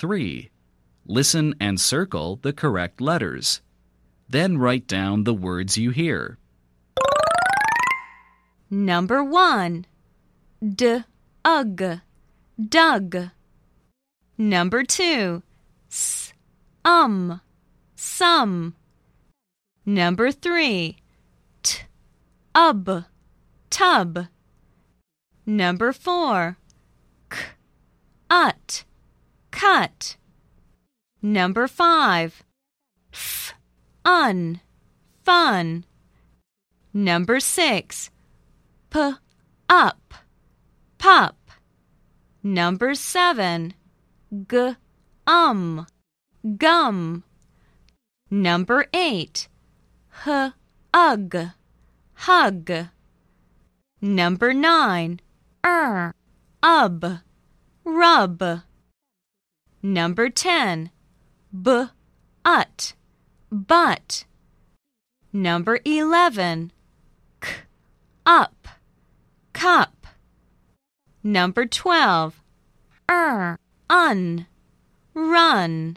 3. Listen and circle the correct letters. Then write down the words you hear. Number 1. D, ug, dug. Number 2. S, um, some. Number 3. T, ub, tub. Number 4. K, ut, cut. Number 5. F, un, fun. Number 6. P, up, pup. Number 7. G, um, gum. Number 8. H, ug, hug. Number 9. Er, ub, rub. Number 10. B, ut, but. Number 11. K, up, cup. Number 12. Er, un, run.